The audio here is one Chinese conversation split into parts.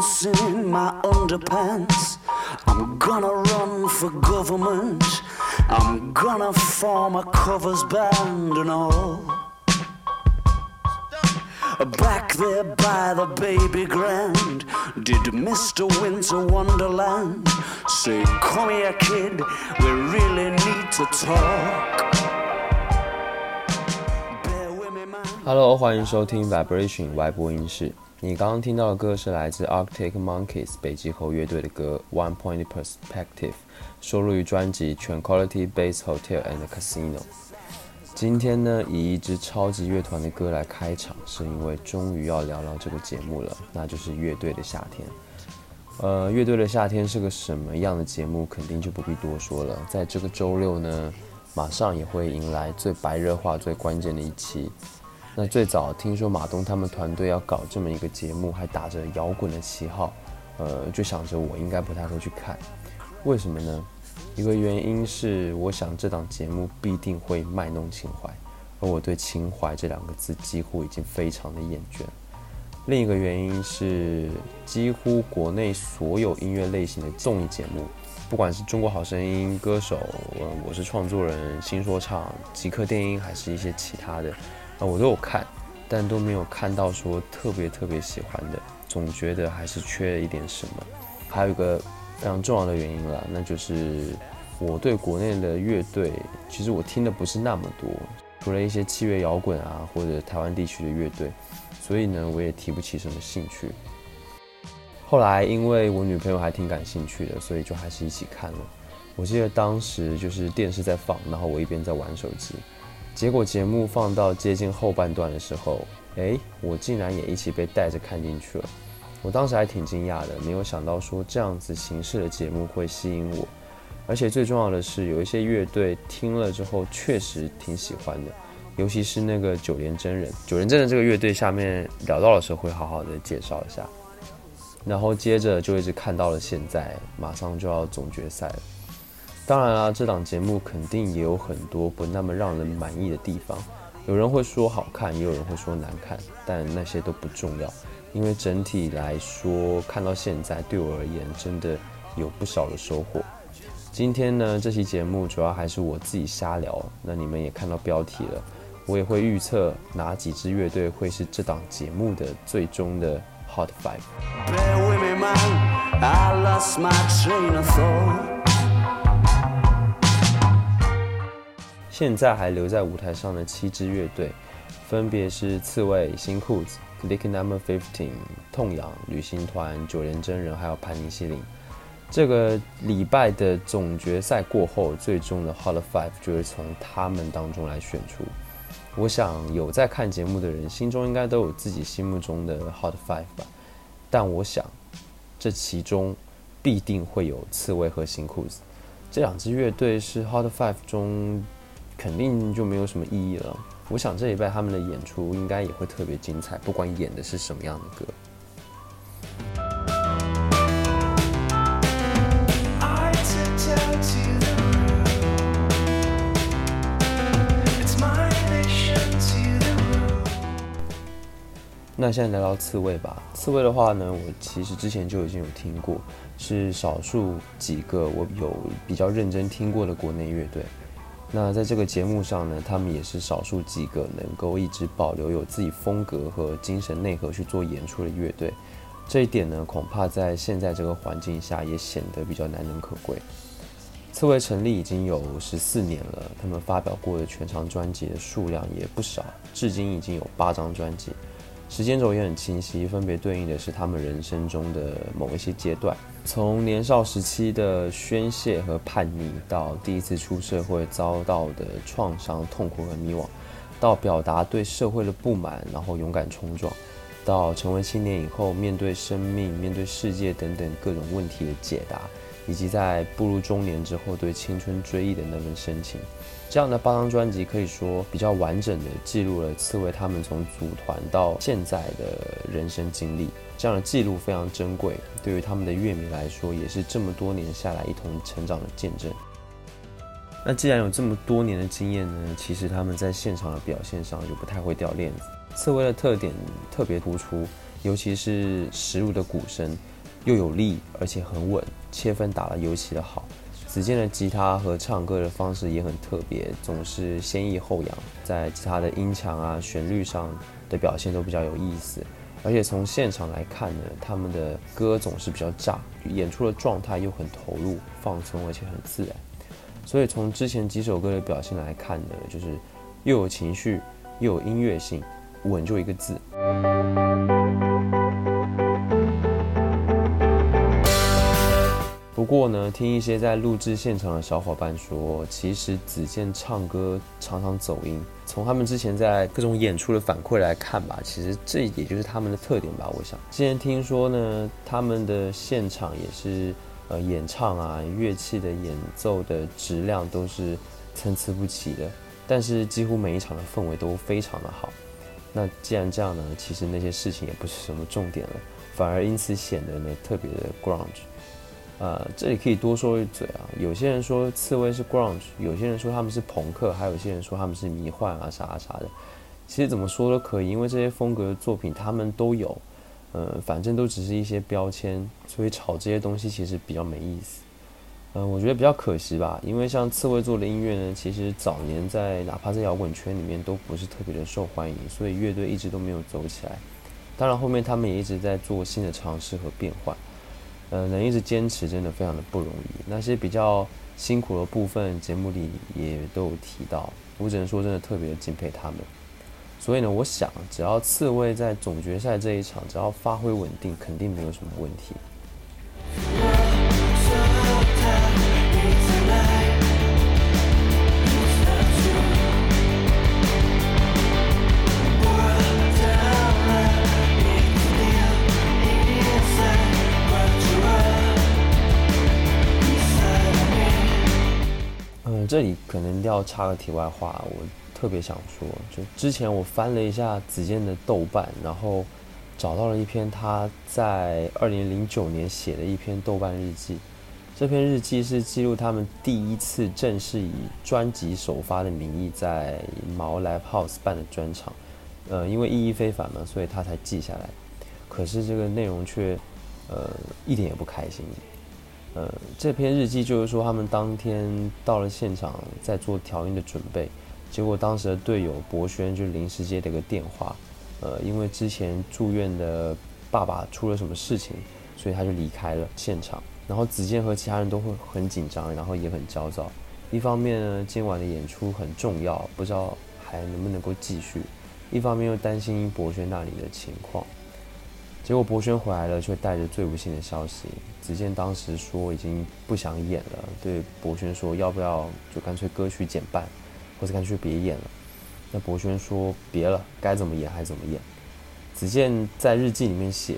dancing in my underpants. I'm gonna run for government. I'm gonna form a covers band and all. Back there by the baby grand, did Mr. Winter Wonderland say, Come here, kid, we really need to talk. Bear with me, man. Hello，欢迎收听 Vibration 外播音室。 你刚刚听到的歌是来自 Arctic Monkeys 北极猴乐队的歌《One Point Perspective》，收录于专辑《Tranquility Base Hotel and Casino》。今天呢，以一支超级乐团的歌来开场，是因为终于要聊聊这个节目了，那就是乐队的夏天。呃，乐队的夏天是个什么样的节目，肯定就不必多说了。在这个周六呢，马上也会迎来最白热化、最关键的一期。那最早听说马东他们团队要搞这么一个节目，还打着摇滚的旗号，呃，就想着我应该不太会去看。为什么呢？一个原因是我想这档节目必定会卖弄情怀，而我对情怀这两个字几乎已经非常的厌倦。另一个原因是，几乎国内所有音乐类型的综艺节目，不管是中国好声音、歌手、呃，我是创作人、新说唱、极客电音，还是一些其他的。啊，我都有看，但都没有看到说特别特别喜欢的，总觉得还是缺了一点什么。还有一个非常重要的原因了，那就是我对国内的乐队，其实我听的不是那么多，除了一些器乐摇滚啊，或者台湾地区的乐队，所以呢，我也提不起什么兴趣。后来因为我女朋友还挺感兴趣的，所以就还是一起看了。我记得当时就是电视在放，然后我一边在玩手机。结果节目放到接近后半段的时候，哎，我竟然也一起被带着看进去了。我当时还挺惊讶的，没有想到说这样子形式的节目会吸引我，而且最重要的是，有一些乐队听了之后确实挺喜欢的，尤其是那个九连真人。九连真人这个乐队下面聊到的时候会好好的介绍一下，然后接着就一直看到了现在，马上就要总决赛了。当然啦，这档节目肯定也有很多不那么让人满意的地方。有人会说好看，也有人会说难看，但那些都不重要，因为整体来说，看到现在对我而言，真的有不少的收获。今天呢，这期节目主要还是我自己瞎聊。那你们也看到标题了，我也会预测哪几支乐队会是这档节目的最终的 Hot Five。现在还留在舞台上的七支乐队，分别是刺猬、新裤子、Click Number Fifteen、痛仰、旅行团、九连真人，还有盘尼西林。这个礼拜的总决赛过后，最终的 Hot Five 就是从他们当中来选出。我想有在看节目的人心中应该都有自己心目中的 Hot Five 吧，但我想这其中必定会有刺猬和新裤子这两支乐队是 Hot Five 中。肯定就没有什么意义了。我想这一拜他们的演出应该也会特别精彩，不管演的是什么样的歌。那现在来到刺猬吧。刺猬的话呢，我其实之前就已经有听过，是少数几个我有比较认真听过的国内乐队。那在这个节目上呢，他们也是少数几个能够一直保留有自己风格和精神内核去做演出的乐队。这一点呢，恐怕在现在这个环境下也显得比较难能可贵。刺猬成立已经有十四年了，他们发表过的全长专辑的数量也不少，至今已经有八张专辑。时间轴也很清晰，分别对应的是他们人生中的某一些阶段，从年少时期的宣泄和叛逆，到第一次出社会遭到的创伤、痛苦和迷惘，到表达对社会的不满，然后勇敢冲撞，到成为青年以后面对生命、面对世界等等各种问题的解答，以及在步入中年之后对青春追忆的那份深情。这样的八张专辑可以说比较完整的记录了刺猬他们从组团到现在的人生经历。这样的记录非常珍贵，对于他们的乐迷来说，也是这么多年下来一同成长的见证。那既然有这么多年的经验呢，其实他们在现场的表现上就不太会掉链子。刺猬的特点特别突出，尤其是实入的鼓声，又有力而且很稳，切分打得尤其的好。子健的吉他和唱歌的方式也很特别，总是先抑后扬，在吉他的音强啊、旋律上的表现都比较有意思。而且从现场来看呢，他们的歌总是比较炸，演出的状态又很投入、放松，而且很自然。所以从之前几首歌的表现来看呢，就是又有情绪，又有音乐性，稳就一个字。不过呢，听一些在录制现场的小伙伴说，其实子健唱歌常常走音。从他们之前在各种演出的反馈来看吧，其实这也就是他们的特点吧。我想，之前听说呢，他们的现场也是，呃，演唱啊，乐器的演奏的质量都是参差不齐的，但是几乎每一场的氛围都非常的好。那既然这样呢，其实那些事情也不是什么重点了，反而因此显得呢特别的 grunge。呃，这里可以多说一嘴啊。有些人说刺猬是 grunge，有些人说他们是朋克，还有些人说他们是迷幻啊啥啥的。其实怎么说都可以，因为这些风格的作品他们都有。呃，反正都只是一些标签，所以炒这些东西其实比较没意思。嗯、我觉得比较可惜吧，因为像刺猬做的音乐呢，其实早年在哪怕在摇滚圈里面都不是特别的受欢迎，所以乐队一直都没有走起来。当然后面他们也一直在做新的尝试和变换。呃，能一直坚持真的非常的不容易。那些比较辛苦的部分，节目里也都有提到，我只能说真的特别敬佩他们。所以呢，我想只要刺猬在总决赛这一场，只要发挥稳定，肯定没有什么问题。这里可能要插个题外话，我特别想说，就之前我翻了一下子健的豆瓣，然后找到了一篇他在二零零九年写的一篇豆瓣日记。这篇日记是记录他们第一次正式以专辑首发的名义在毛 Live House 办的专场。呃，因为意义非凡嘛，所以他才记下来。可是这个内容却，呃，一点也不开心。呃，这篇日记就是说，他们当天到了现场，在做调音的准备，结果当时的队友博轩就临时接了个电话，呃，因为之前住院的爸爸出了什么事情，所以他就离开了现场。然后子健和其他人都会很紧张，然后也很焦躁。一方面呢，今晚的演出很重要，不知道还能不能够继续；一方面又担心博轩那里的情况。结果博轩回来了，却带着最不幸的消息。子健当时说已经不想演了，对博轩说要不要就干脆歌曲减半，或者干脆别演了。那博轩说别了，该怎么演还怎么演。子健在日记里面写，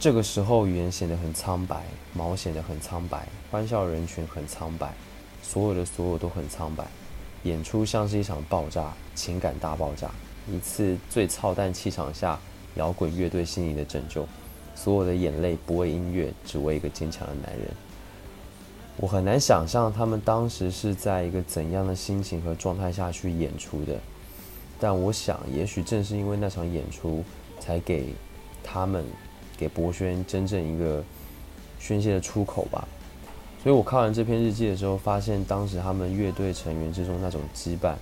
这个时候语言显得很苍白，毛显得很苍白，欢笑人群很苍白，所有的所有都很苍白。演出像是一场爆炸，情感大爆炸，一次最操蛋气场下摇滚乐队心灵的拯救。所有的眼泪不为音乐，只为一个坚强的男人。我很难想象他们当时是在一个怎样的心情和状态下去演出的，但我想，也许正是因为那场演出，才给他们给博轩真正一个宣泄的出口吧。所以我看完这篇日记的时候，发现当时他们乐队成员之中那种羁绊，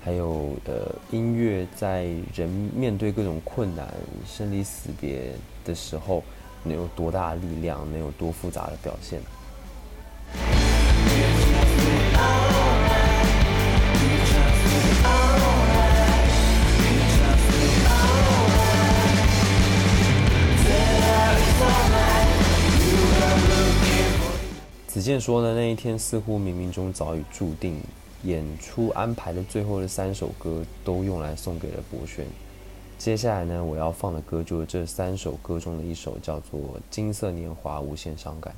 还有呃音乐在人面对各种困难、生离死别的时候，能有多大的力量，能有多复杂的表现。子健说呢，那一天似乎冥冥中早已注定，演出安排的最后的三首歌都用来送给了博轩。接下来呢，我要放的歌就是这三首歌中的一首，叫做《金色年华无限伤感》。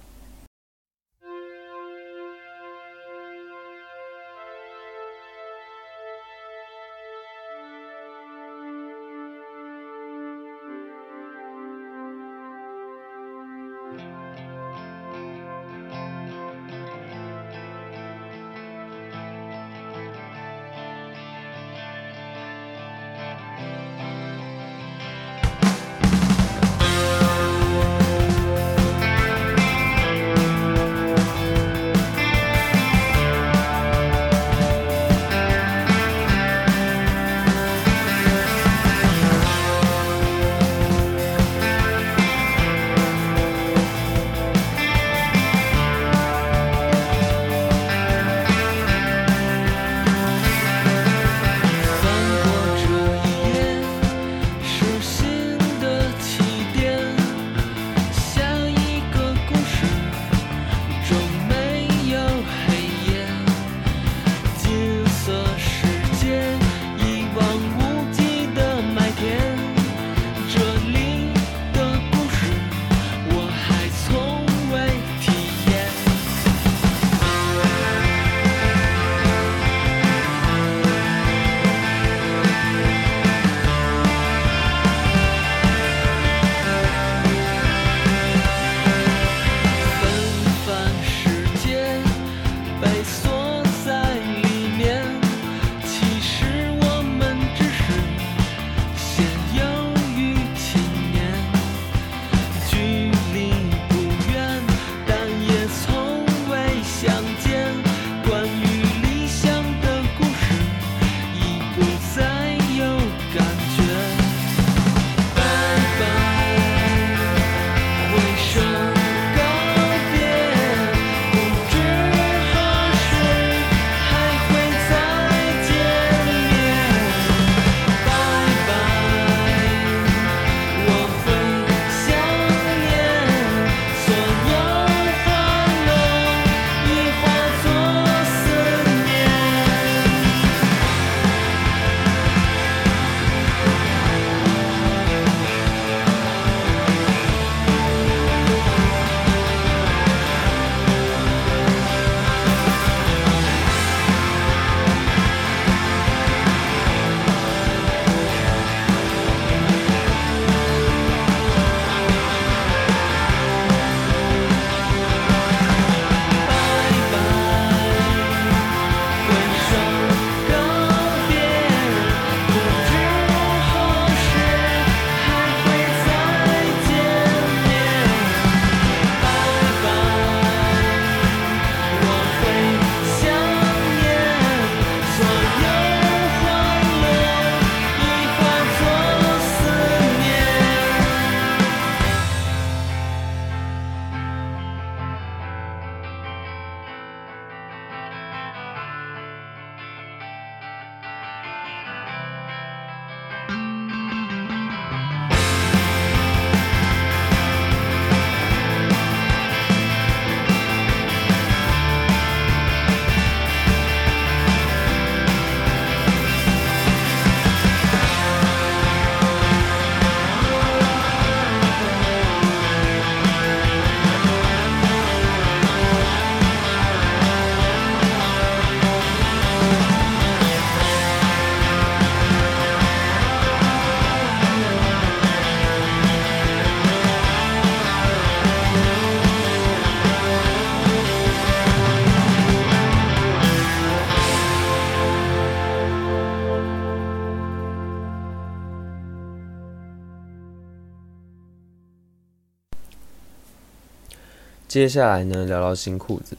接下来呢，聊聊新裤子。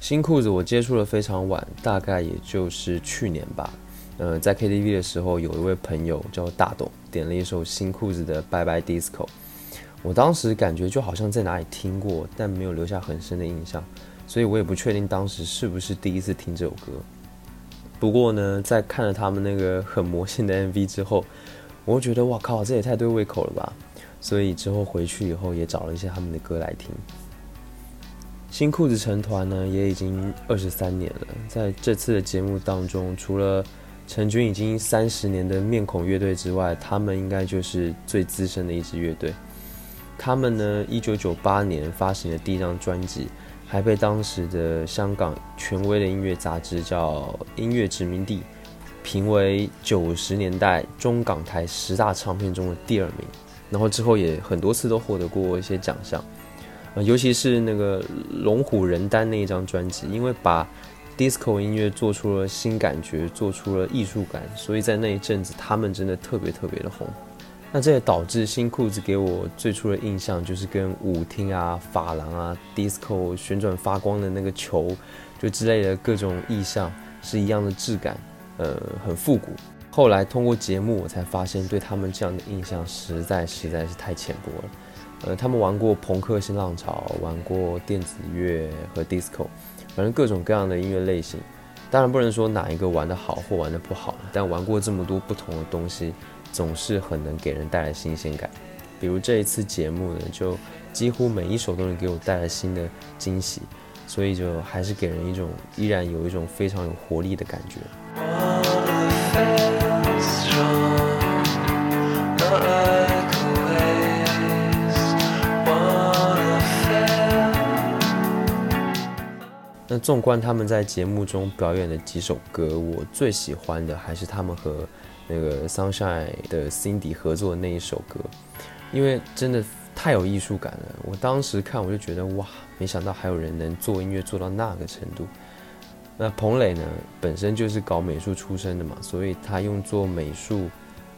新裤子我接触的非常晚，大概也就是去年吧。呃，在 KTV 的时候，有一位朋友叫大董，点了一首新裤子的《Bye Bye Disco》。我当时感觉就好像在哪里听过，但没有留下很深的印象，所以我也不确定当时是不是第一次听这首歌。不过呢，在看了他们那个很魔性的 MV 之后，我觉得哇靠，这也太对胃口了吧！所以之后回去以后也找了一些他们的歌来听。新裤子成团呢，也已经二十三年了。在这次的节目当中，除了成军已经三十年的面孔乐队之外，他们应该就是最资深的一支乐队。他们呢，一九九八年发行的第一张专辑，还被当时的香港权威的音乐杂志叫《音乐殖民地》评为九十年代中港台十大唱片中的第二名。然后之后也很多次都获得过一些奖项。呃，尤其是那个龙虎人丹那一张专辑，因为把 disco 音乐做出了新感觉，做出了艺术感，所以在那一阵子他们真的特别特别的红。那这也导致新裤子给我最初的印象就是跟舞厅啊、发廊啊、disco 旋转发光的那个球，就之类的各种意象是一样的质感，呃，很复古。后来通过节目，我才发现对他们这样的印象实在实在是太浅薄了。呃，他们玩过朋克新浪潮，玩过电子乐和 disco，反正各种各样的音乐类型。当然不能说哪一个玩得好或玩得不好，但玩过这么多不同的东西，总是很能给人带来新鲜感。比如这一次节目呢，就几乎每一首都能给我带来新的惊喜，所以就还是给人一种依然有一种非常有活力的感觉。那纵观他们在节目中表演的几首歌，我最喜欢的还是他们和那个 Sunshine 的 Cindy 合作的那一首歌，因为真的太有艺术感了。我当时看我就觉得哇，没想到还有人能做音乐做到那个程度。那彭磊呢，本身就是搞美术出身的嘛，所以他用做美术、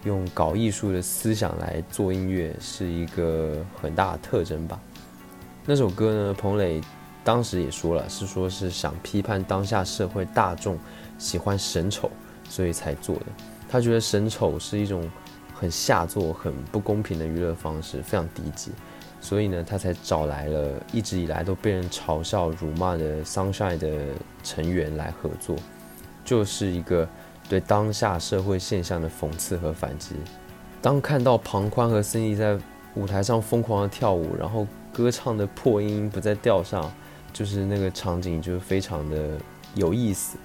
用搞艺术的思想来做音乐，是一个很大的特征吧。那首歌呢，彭磊当时也说了，是说是想批判当下社会大众喜欢神丑，所以才做的。他觉得神丑是一种很下作、很不公平的娱乐方式，非常低级，所以呢，他才找来了一直以来都被人嘲笑、辱骂的 Sunshine 的成员来合作，就是一个对当下社会现象的讽刺和反击。当看到庞宽和 Cindy 在舞台上疯狂的跳舞，然后歌唱的破音不在调上，就是那个场景就非常的有意思。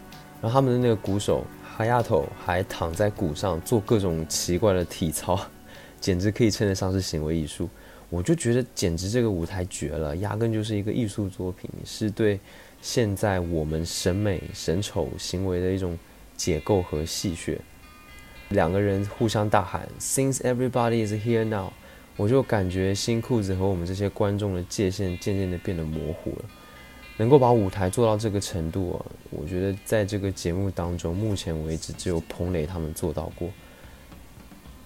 然后他们的那个鼓手哈亚头还躺在鼓上做各种奇怪的体操，简直可以称得上是行为艺术。我就觉得简直这个舞台绝了，压根就是一个艺术作品，是对现在我们审美审丑行为的一种解构和戏谑。两个人互相大喊 “Since everybody is here now”，我就感觉新裤子和我们这些观众的界限渐渐的变得模糊了。能够把舞台做到这个程度啊，我觉得在这个节目当中，目前为止只有彭磊他们做到过。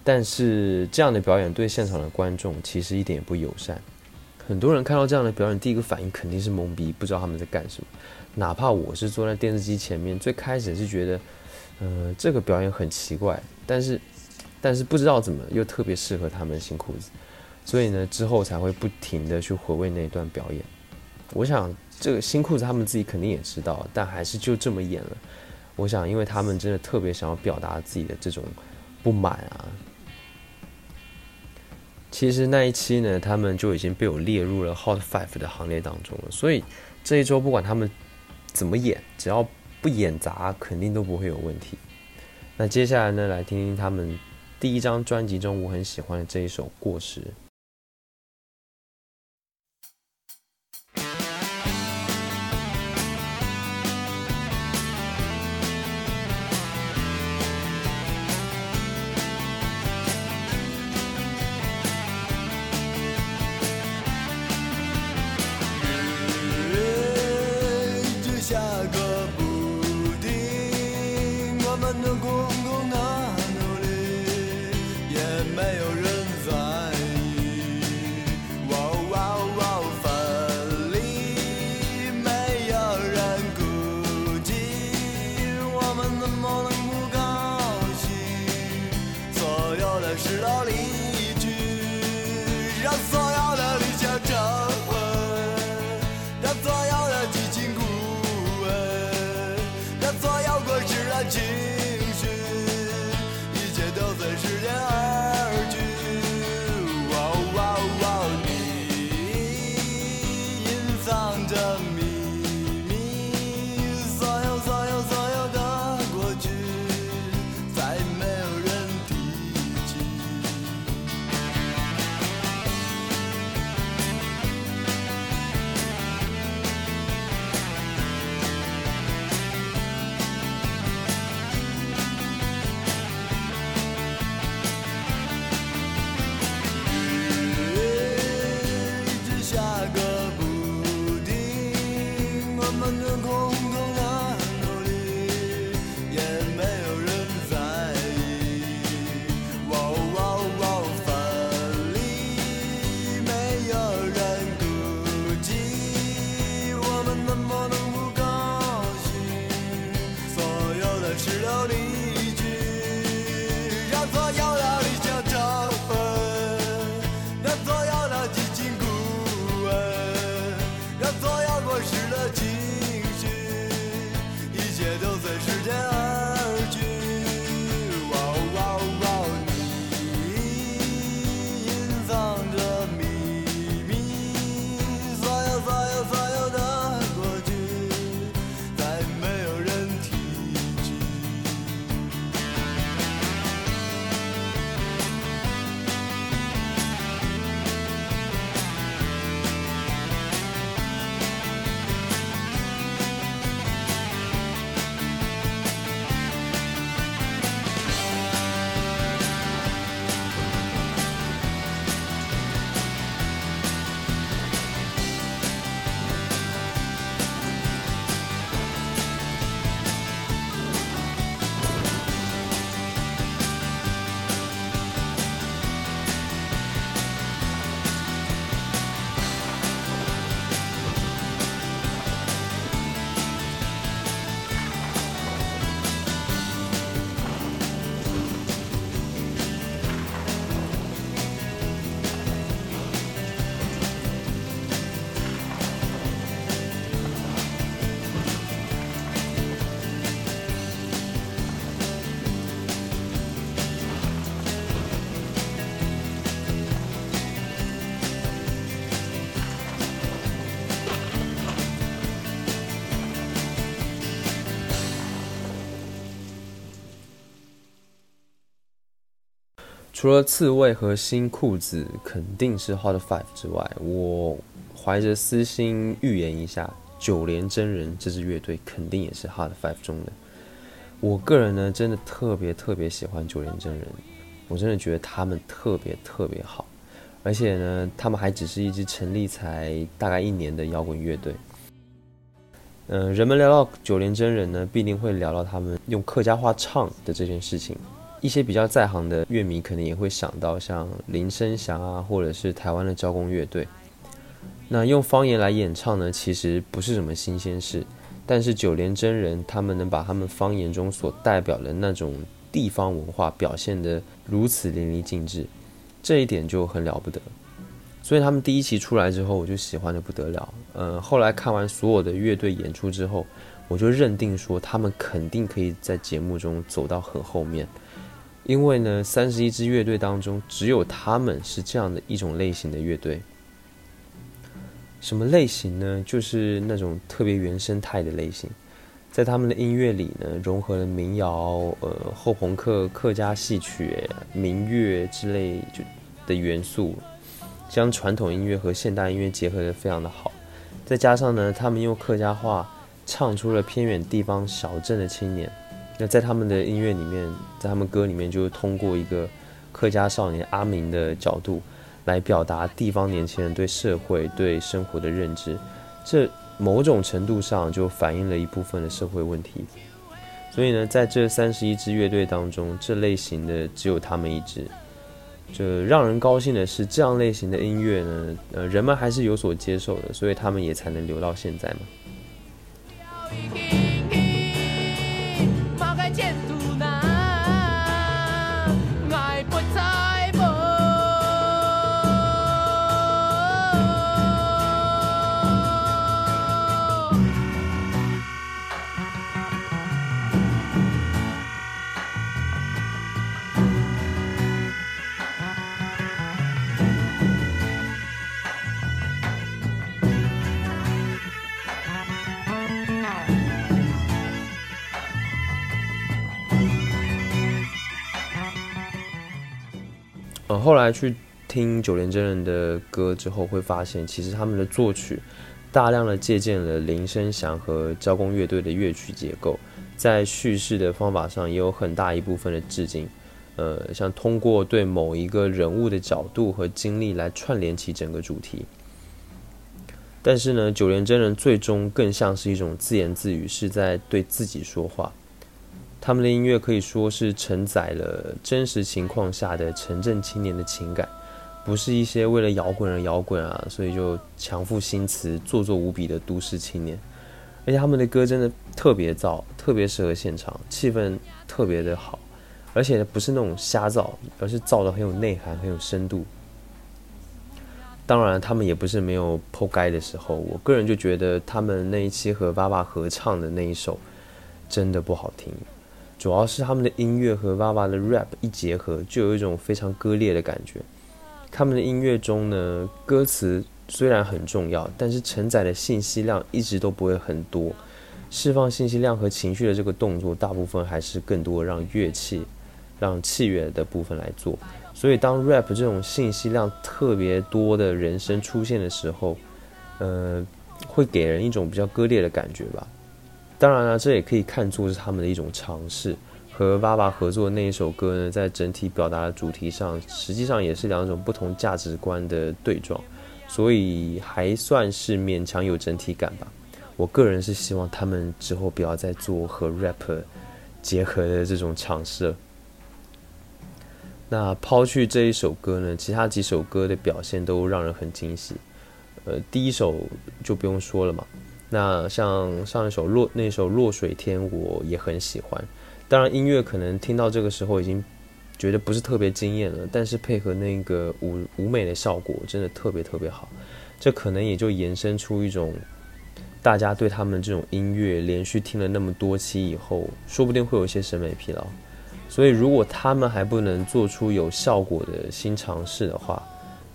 但是这样的表演对现场的观众其实一点也不友善。很多人看到这样的表演，第一个反应肯定是懵逼，不知道他们在干什么。哪怕我是坐在电视机前面，最开始是觉得，呃，这个表演很奇怪，但是，但是不知道怎么又特别适合他们新裤子，所以呢，之后才会不停的去回味那一段表演。我想这个新裤子他们自己肯定也知道，但还是就这么演了。我想，因为他们真的特别想要表达自己的这种不满啊。其实那一期呢，他们就已经被我列入了 Hot Five 的行列当中了。所以这一周不管他们怎么演，只要不演砸，肯定都不会有问题。那接下来呢，来听听他们第一张专辑中我很喜欢的这一首《过时》。除了刺猬和新裤子肯定是 Hot Five 之外，我怀着私心预言一下，九连真人这支乐队肯定也是 Hot Five 中的。我个人呢，真的特别特别喜欢九连真人，我真的觉得他们特别特别好，而且呢，他们还只是一支成立才大概一年的摇滚乐队。嗯、人们聊到九连真人呢，必定会聊到他们用客家话唱的这件事情。一些比较在行的乐迷可能也会想到像林声祥啊，或者是台湾的交工乐队。那用方言来演唱呢，其实不是什么新鲜事。但是九连真人他们能把他们方言中所代表的那种地方文化表现得如此淋漓尽致，这一点就很了不得。所以他们第一期出来之后，我就喜欢的不得了。呃，后来看完所有的乐队演出之后，我就认定说他们肯定可以在节目中走到很后面，因为呢，三十一支乐队当中，只有他们是这样的一种类型的乐队。什么类型呢？就是那种特别原生态的类型，在他们的音乐里呢，融合了民谣、呃后朋克、客家戏曲、民乐之类就的元素，将传统音乐和现代音乐结合的非常的好。再加上呢，他们用客家话唱出了偏远地方小镇的青年。那在他们的音乐里面，在他们歌里面，就通过一个客家少年阿明的角度。来表达地方年轻人对社会、对生活的认知，这某种程度上就反映了一部分的社会问题。所以呢，在这三十一支乐队当中，这类型的只有他们一支。就让人高兴的是，这样类型的音乐呢，呃，人们还是有所接受的，所以他们也才能留到现在嘛。后来去听九连真人的歌之后，会发现其实他们的作曲大量的借鉴了林声祥和交工乐队的乐曲结构，在叙事的方法上也有很大一部分的致敬。呃，像通过对某一个人物的角度和经历来串联起整个主题。但是呢，九连真人最终更像是一种自言自语，是在对自己说话。他们的音乐可以说是承载了真实情况下的城镇青年的情感，不是一些为了摇滚而摇滚啊，所以就强赋新词、做作无比的都市青年。而且他们的歌真的特别燥，特别适合现场，气氛特别的好，而且不是那种瞎造，而是造的很有内涵、很有深度。当然，他们也不是没有破该的时候。我个人就觉得他们那一期和爸爸合唱的那一首真的不好听。主要是他们的音乐和娃娃的 rap 一结合，就有一种非常割裂的感觉。他们的音乐中呢，歌词虽然很重要，但是承载的信息量一直都不会很多。释放信息量和情绪的这个动作，大部分还是更多让乐器、让器乐的部分来做。所以，当 rap 这种信息量特别多的人声出现的时候，呃，会给人一种比较割裂的感觉吧。当然了，这也可以看作是他们的一种尝试。和爸爸合作的那一首歌呢，在整体表达的主题上，实际上也是两种不同价值观的对撞，所以还算是勉强有整体感吧。我个人是希望他们之后不要再做和 rap 结合的这种尝试了。那抛去这一首歌呢，其他几首歌的表现都让人很惊喜。呃，第一首就不用说了嘛。那像上一首落那首落水天，我也很喜欢。当然，音乐可能听到这个时候已经觉得不是特别惊艳了，但是配合那个舞舞美的效果，真的特别特别好。这可能也就延伸出一种大家对他们这种音乐连续听了那么多期以后，说不定会有一些审美疲劳。所以，如果他们还不能做出有效果的新尝试的话，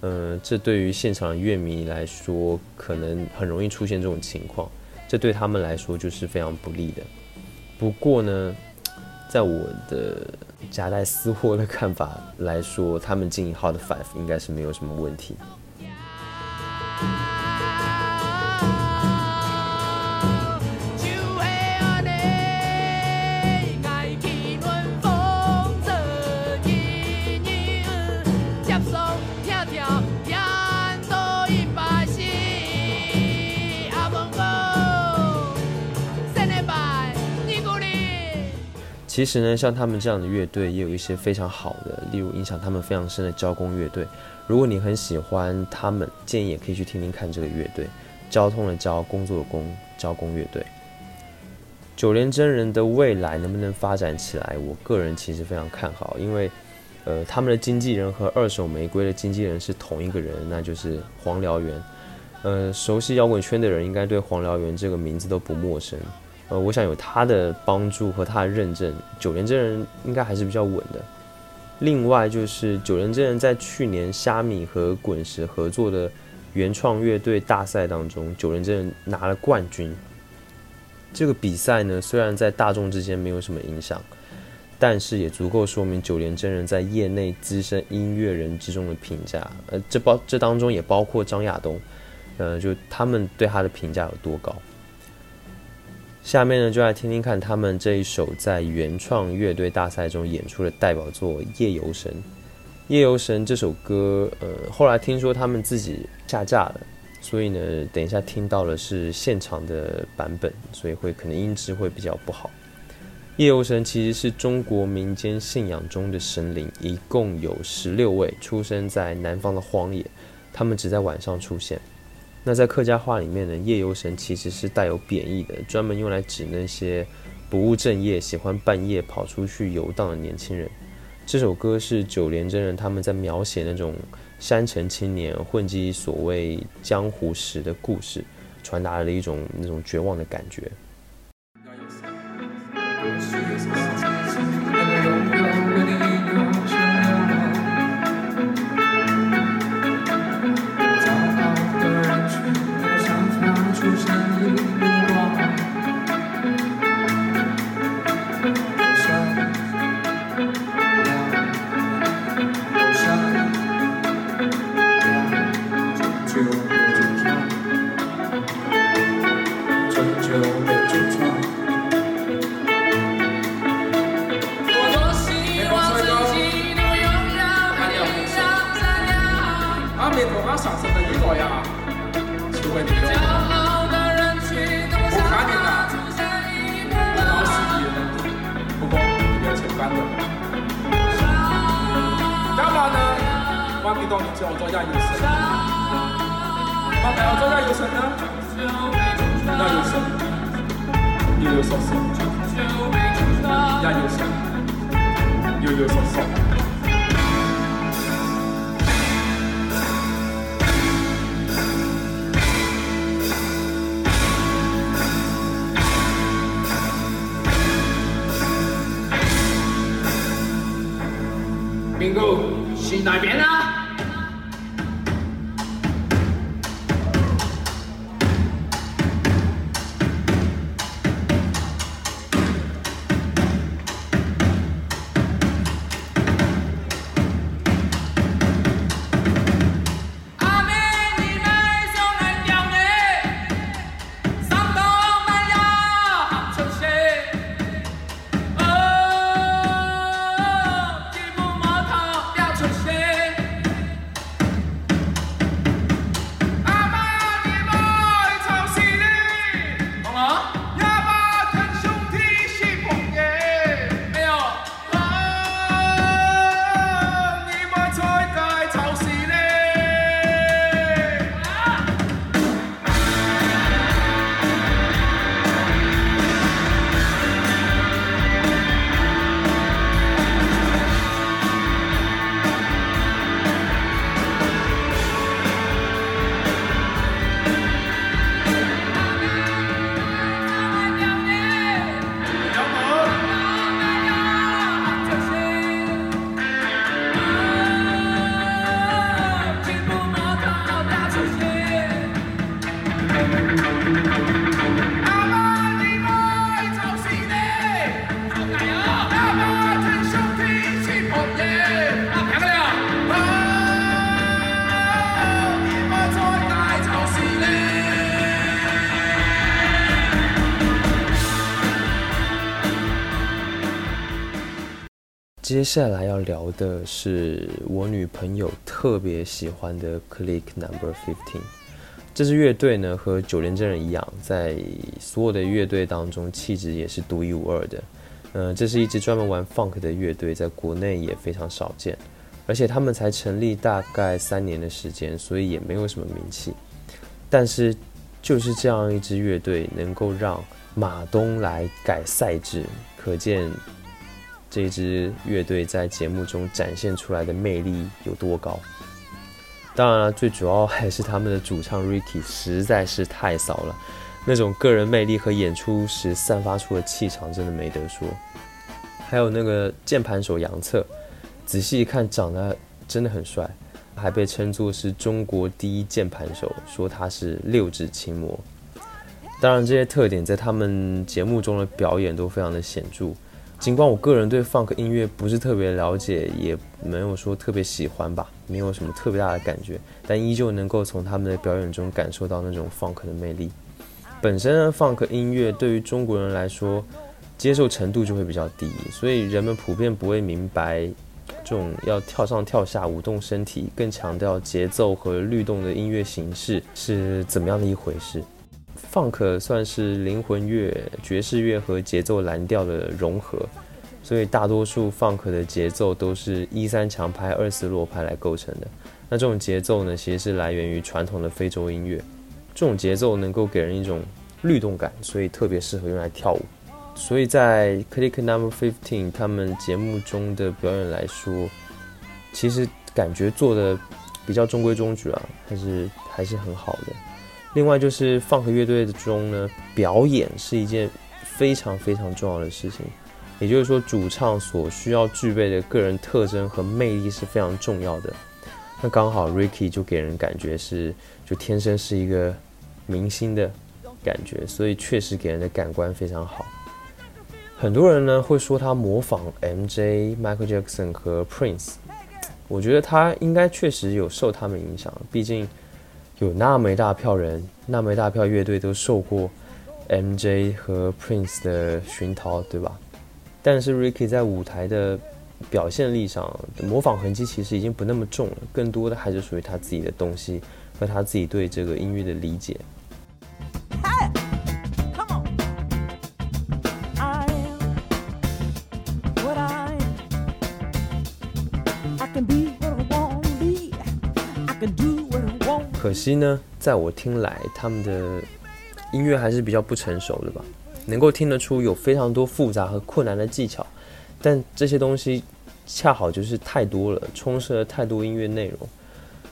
嗯，这对于现场乐迷来说，可能很容易出现这种情况，这对他们来说就是非常不利的。不过呢，在我的夹带私货的看法来说，他们进 Hot Five 应该是没有什么问题。其实呢，像他们这样的乐队也有一些非常好的，例如影响他们非常深的交工乐队。如果你很喜欢他们，建议也可以去听听看这个乐队。交通的交，工作的工，交工乐队。九连真人的未来能不能发展起来？我个人其实非常看好，因为，呃，他们的经纪人和二手玫瑰的经纪人是同一个人，那就是黄燎原。呃，熟悉摇滚圈的人应该对黄燎原这个名字都不陌生。呃，我想有他的帮助和他的认证，九连真人应该还是比较稳的。另外就是九连真人在去年虾米和滚石合作的原创乐队大赛当中，九连真人拿了冠军。这个比赛呢，虽然在大众之间没有什么影响，但是也足够说明九连真人在业内资深音乐人之中的评价。呃，这包这当中也包括张亚东，呃，就他们对他的评价有多高。下面呢，就来听听看他们这一首在原创乐队大赛中演出的代表作《夜游神》。《夜游神》这首歌，呃，后来听说他们自己下架了，所以呢，等一下听到的是现场的版本，所以会可能音质会比较不好。夜游神其实是中国民间信仰中的神灵，一共有十六位，出生在南方的荒野，他们只在晚上出现。那在客家话里面呢，夜游神其实是带有贬义的，专门用来指那些不务正业、喜欢半夜跑出去游荡的年轻人。这首歌是九连真人他们在描写那种山城青年混迹所谓江湖时的故事，传达了一种那种绝望的感觉。我给到你叫做亚游神，那还要做亚游神呢？亚游神，又有说说，亚游神，又有说说。bingo 是哪边啊？接下来要聊的是我女朋友特别喜欢的 Click Number Fifteen。这支乐队呢，和九连真人一样，在所有的乐队当中，气质也是独一无二的。嗯、这是一支专门玩 funk 的乐队，在国内也非常少见，而且他们才成立大概三年的时间，所以也没有什么名气。但是，就是这样一支乐队，能够让马东来改赛制，可见这支乐队在节目中展现出来的魅力有多高。当然了，最主要还是他们的主唱 Ricky 实在是太骚了，那种个人魅力和演出时散发出的气场真的没得说。还有那个键盘手杨策，仔细一看长得真的很帅，还被称作是中国第一键盘手，说他是六指琴魔。当然，这些特点在他们节目中的表演都非常的显著。尽管我个人对 funk 音乐不是特别了解，也没有说特别喜欢吧，没有什么特别大的感觉，但依旧能够从他们的表演中感受到那种 funk 的魅力。本身，funk 音乐对于中国人来说，接受程度就会比较低，所以人们普遍不会明白这种要跳上跳下舞动身体，更强调节奏和律动的音乐形式是怎么样的一回事。Funk 算是灵魂乐、爵士乐和节奏蓝调的融合，所以大多数 Funk 的节奏都是一三强拍、二四弱拍来构成的。那这种节奏呢，其实是来源于传统的非洲音乐，这种节奏能够给人一种律动感，所以特别适合用来跳舞。所以在 Click Number Fifteen 他们节目中的表演来说，其实感觉做的比较中规中矩啊，还是还是很好的。另外就是 Funk 乐队中呢，表演是一件非常非常重要的事情，也就是说，主唱所需要具备的个人特征和魅力是非常重要的。那刚好 Ricky 就给人感觉是就天生是一个明星的感觉，所以确实给人的感官非常好。很多人呢会说他模仿 MJ、Michael Jackson 和 Prince，我觉得他应该确实有受他们影响，毕竟。有那么一大票人，那么一大票乐队都受过 MJ 和 Prince 的熏陶，对吧？但是 Ricky 在舞台的表现力上，模仿痕迹其实已经不那么重了，更多的还是属于他自己的东西和他自己对这个音乐的理解。惜呢，在我听来，他们的音乐还是比较不成熟的吧，能够听得出有非常多复杂和困难的技巧，但这些东西恰好就是太多了，充斥了太多音乐内容。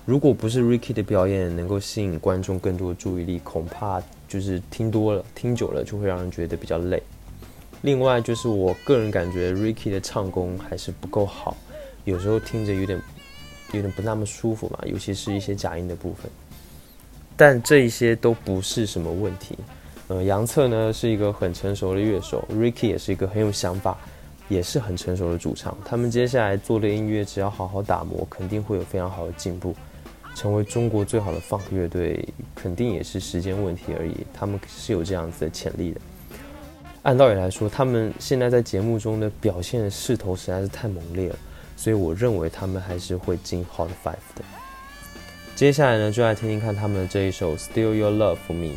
如果不是 Ricky 的表演能够吸引观众更多注意力，恐怕就是听多了、听久了就会让人觉得比较累。另外就是我个人感觉 Ricky 的唱功还是不够好，有时候听着有点有点不那么舒服嘛，尤其是一些假音的部分。但这一些都不是什么问题。呃，杨策呢是一个很成熟的乐手，Ricky 也是一个很有想法，也是很成熟的主唱。他们接下来做的音乐，只要好好打磨，肯定会有非常好的进步，成为中国最好的 funk 乐队，肯定也是时间问题而已。他们是有这样子的潜力的。按道理来说，他们现在在节目中的表现势头实在是太猛烈了，所以我认为他们还是会进 Hot Five 的。接下来呢，就来听听看他们的这一首《Still Your Love for Me》。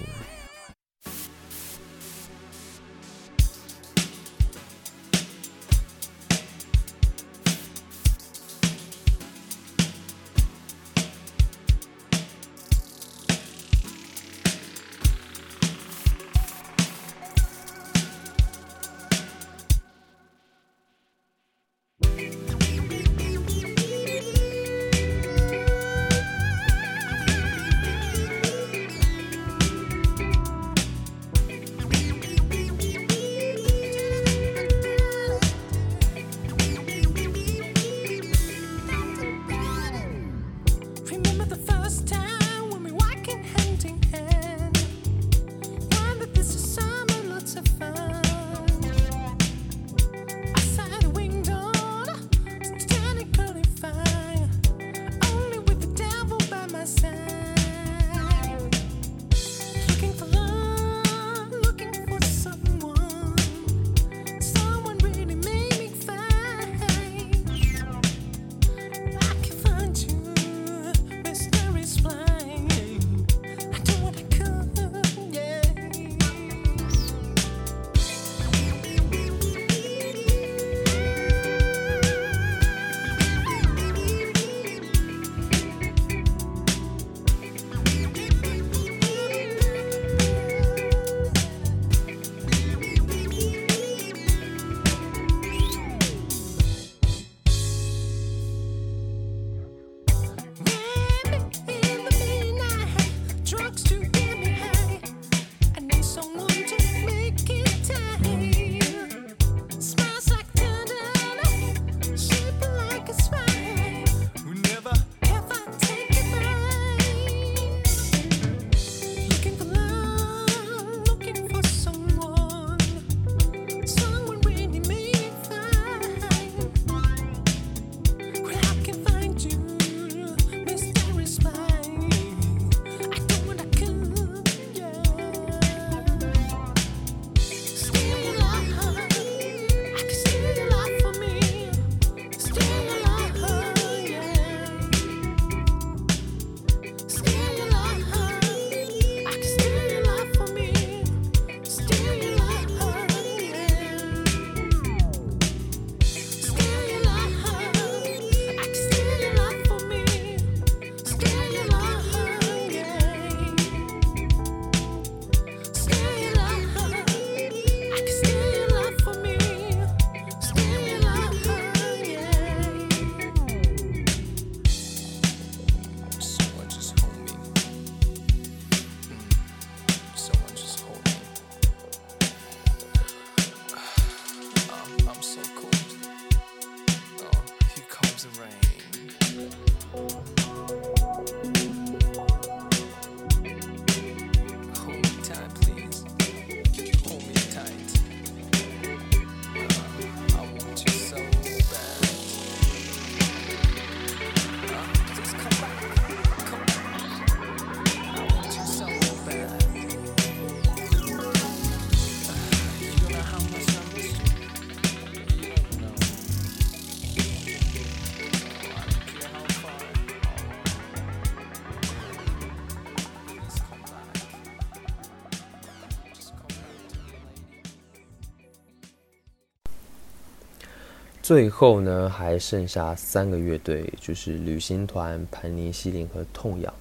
最后呢，还剩下三个乐队，就是旅行团、盘尼西林和痛痒。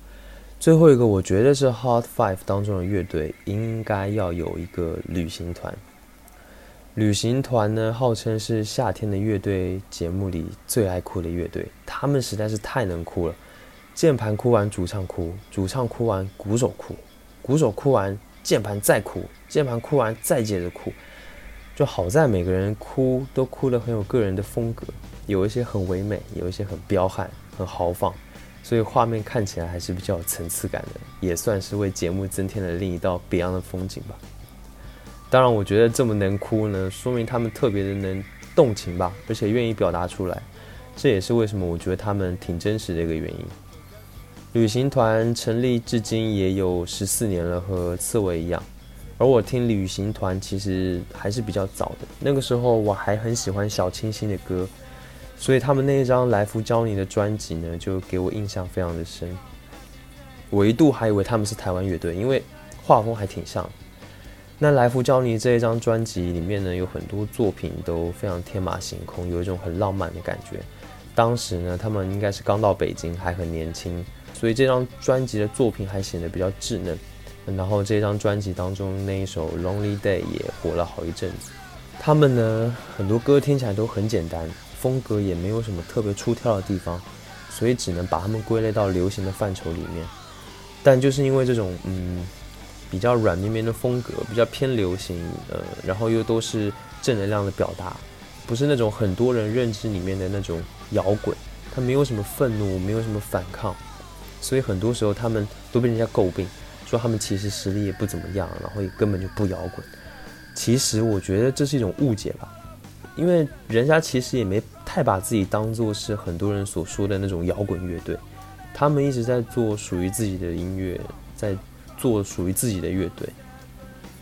最后一个，我觉得是 Hot Five 当中的乐队，应该要有一个旅行团。旅行团呢，号称是夏天的乐队节目里最爱哭的乐队，他们实在是太能哭了。键盘哭完，主唱哭；主唱哭完，鼓手哭；鼓手哭完，键盘再哭；键盘哭完，再接着哭。就好在每个人哭都哭得很有个人的风格，有一些很唯美，有一些很彪悍、很豪放，所以画面看起来还是比较有层次感的，也算是为节目增添了另一道别样的风景吧。当然，我觉得这么能哭呢，说明他们特别的能动情吧，而且愿意表达出来。这也是为什么我觉得他们挺真实的一个原因。旅行团成立至今也有十四年了，和刺猬一样。而我听旅行团其实还是比较早的，那个时候我还很喜欢小清新的歌，所以他们那一张《来福教你》的专辑呢，就给我印象非常的深。我一度还以为他们是台湾乐队，因为画风还挺像。那《来福教你》这一张专辑里面呢，有很多作品都非常天马行空，有一种很浪漫的感觉。当时呢，他们应该是刚到北京，还很年轻，所以这张专辑的作品还显得比较稚嫩。然后这张专辑当中那一首《Lonely Day》也火了好一阵子。他们呢，很多歌听起来都很简单，风格也没有什么特别出挑的地方，所以只能把他们归类到流行的范畴里面。但就是因为这种嗯。比较软绵绵的风格，比较偏流行，呃，然后又都是正能量的表达，不是那种很多人认知里面的那种摇滚，他没有什么愤怒，没有什么反抗，所以很多时候他们都被人家诟病，说他们其实实力也不怎么样，然后也根本就不摇滚。其实我觉得这是一种误解吧，因为人家其实也没太把自己当做是很多人所说的那种摇滚乐队，他们一直在做属于自己的音乐，在。做属于自己的乐队。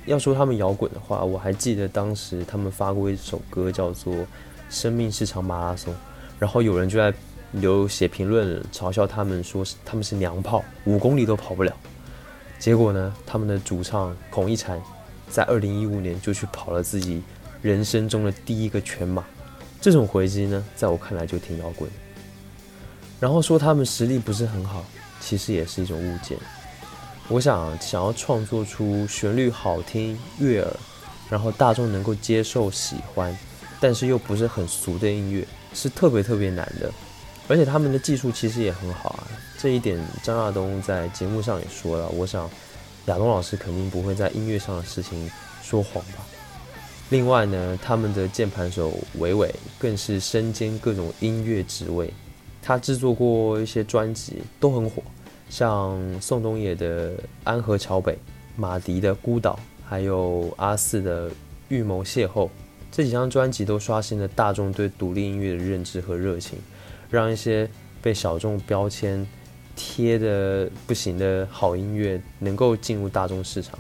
要说他们摇滚的话，我还记得当时他们发过一首歌叫做《生命是场马拉松》，然后有人就在留写评论嘲笑他们，说是他们是娘炮，五公里都跑不了。结果呢，他们的主唱孔一婵在二零一五年就去跑了自己人生中的第一个全马。这种回击呢，在我看来就挺摇滚。然后说他们实力不是很好，其实也是一种误解。我想想要创作出旋律好听、悦耳，然后大众能够接受、喜欢，但是又不是很俗的音乐，是特别特别难的。而且他们的技术其实也很好啊，这一点张亚东在节目上也说了。我想亚东老师肯定不会在音乐上的事情说谎吧。另外呢，他们的键盘手伟伟更是身兼各种音乐职位，他制作过一些专辑都很火。像宋冬野的《安河桥北》，马迪的《孤岛》，还有阿四的《预谋邂逅》，这几张专辑都刷新了大众对独立音乐的认知和热情，让一些被小众标签贴的不行的好音乐能够进入大众市场。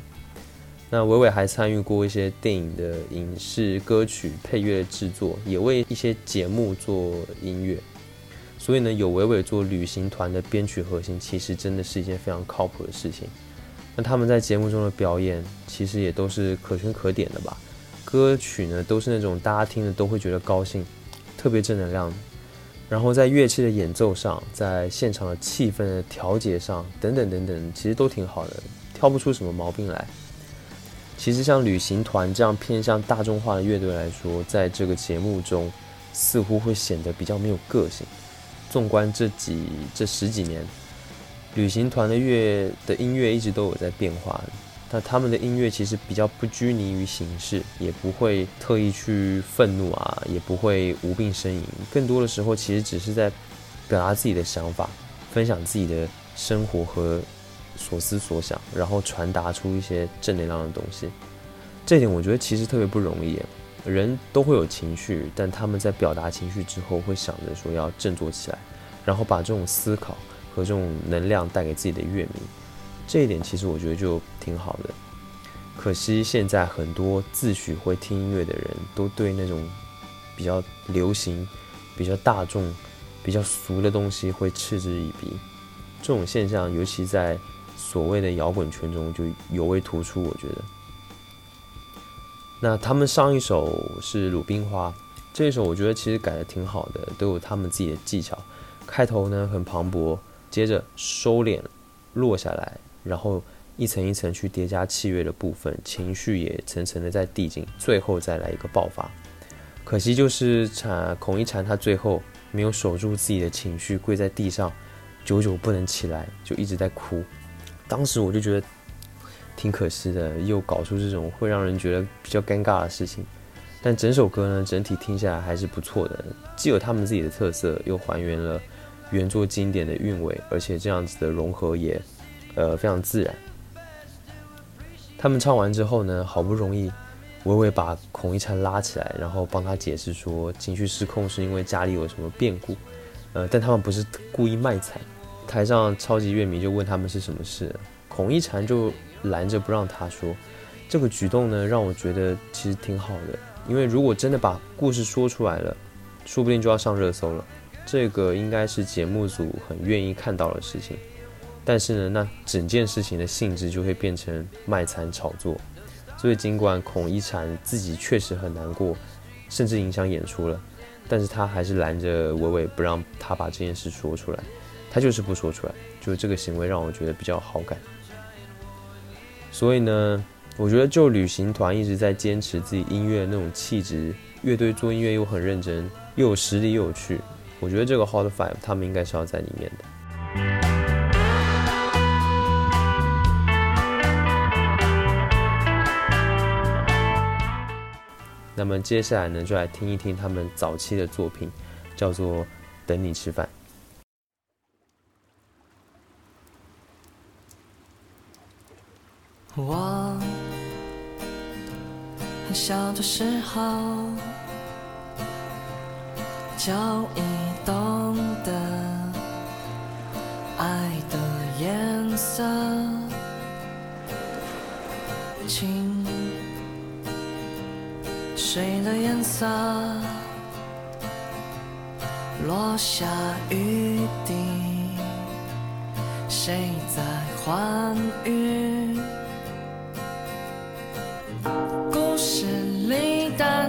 那伟伟还参与过一些电影的影视歌曲配乐制作，也为一些节目做音乐。所以呢，有伟伟做旅行团的编曲核心，其实真的是一件非常靠谱的事情。那他们在节目中的表演，其实也都是可圈可点的吧。歌曲呢，都是那种大家听了都会觉得高兴，特别正能量。然后在乐器的演奏上，在现场的气氛的调节上，等等等等，其实都挺好的，挑不出什么毛病来。其实像旅行团这样偏向大众化的乐队来说，在这个节目中，似乎会显得比较没有个性。纵观这几这十几年，旅行团的乐的音乐一直都有在变化，那他们的音乐其实比较不拘泥于形式，也不会特意去愤怒啊，也不会无病呻吟，更多的时候其实只是在表达自己的想法，分享自己的生活和所思所想，然后传达出一些正能量的东西。这点我觉得其实特别不容易。人都会有情绪，但他们在表达情绪之后，会想着说要振作起来，然后把这种思考和这种能量带给自己的乐迷。这一点其实我觉得就挺好的。可惜现在很多自诩会听音乐的人都对那种比较流行、比较大众、比较俗的东西会嗤之以鼻。这种现象，尤其在所谓的摇滚圈中就尤为突出。我觉得。那他们上一首是《鲁冰花》，这一首我觉得其实改的挺好的，都有他们自己的技巧。开头呢很磅礴，接着收敛落下来，然后一层一层去叠加契约的部分，情绪也层层的在递进，最后再来一个爆发。可惜就是禅孔一禅他最后没有守住自己的情绪，跪在地上，久久不能起来，就一直在哭。当时我就觉得挺可惜的，又搞出这种会让人觉得比较尴尬的事情。但整首歌呢，整体听下来还是不错的，既有他们自己的特色，又还原了原作经典的韵味，而且这样子的融合也，呃，非常自然。他们唱完之后呢，好不容易，微微把孔一禅拉起来，然后帮他解释说，情绪失控是因为家里有什么变故，呃，但他们不是故意卖惨。台上超级乐迷就问他们是什么事，孔一禅就拦着不让他说。这个举动呢，让我觉得其实挺好的。因为如果真的把故事说出来了，说不定就要上热搜了。这个应该是节目组很愿意看到的事情。但是呢，那整件事情的性质就会变成卖惨炒作。所以尽管孔一禅自己确实很难过，甚至影响演出了，但是他还是拦着伟伟不让他把这件事说出来。他就是不说出来，就是这个行为让我觉得比较好感。所以呢。我觉得就旅行团一直在坚持自己音乐那种气质，乐队做音乐又很认真，又有实力又有趣。我觉得这个 Hot Five 他们应该是要在里面的。那么接下来呢，就来听一听他们早期的作品，叫做《等你吃饭》。我很小的时候就已懂得爱的颜色，情谁的颜色，落下雨滴，谁在欢愉？故事里的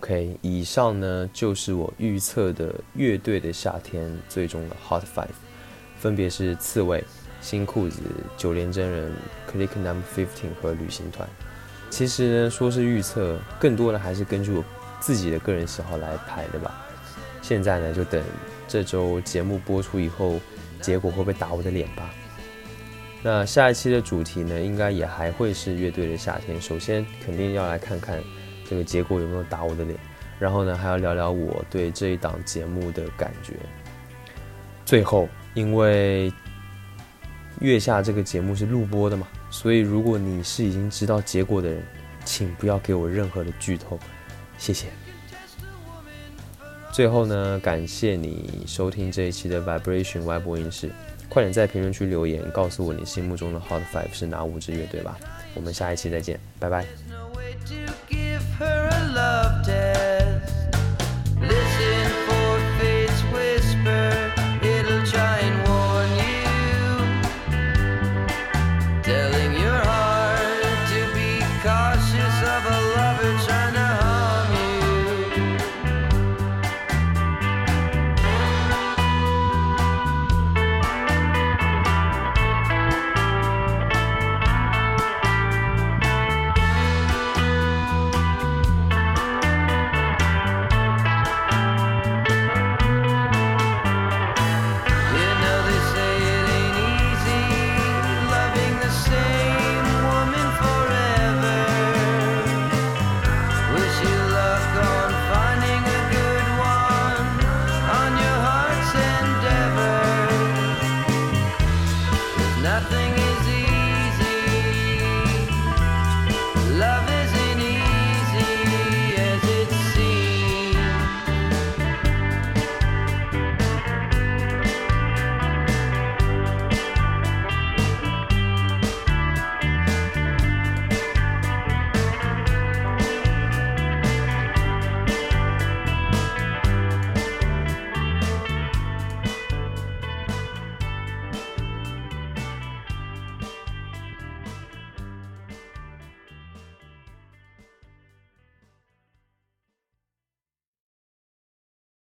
OK，以上呢就是我预测的乐队的夏天最终的 Hot Five，分别是刺猬、新裤子、九连真人、Click Number Fifteen 和旅行团。其实呢，说是预测，更多的还是根据我自己的个人喜好来排的吧。现在呢，就等这周节目播出以后，结果会不会打我的脸吧。那下一期的主题呢，应该也还会是乐队的夏天。首先，肯定要来看看这个结果有没有打我的脸，然后呢，还要聊聊我对这一档节目的感觉。最后，因为月下这个节目是录播的嘛，所以如果你是已经知道结果的人，请不要给我任何的剧透，谢谢。最后呢，感谢你收听这一期的 Vibration 外播音室，快点在评论区留言告诉我你心目中的 Hot Five 是哪五支乐队吧。我们下一期再见，拜拜。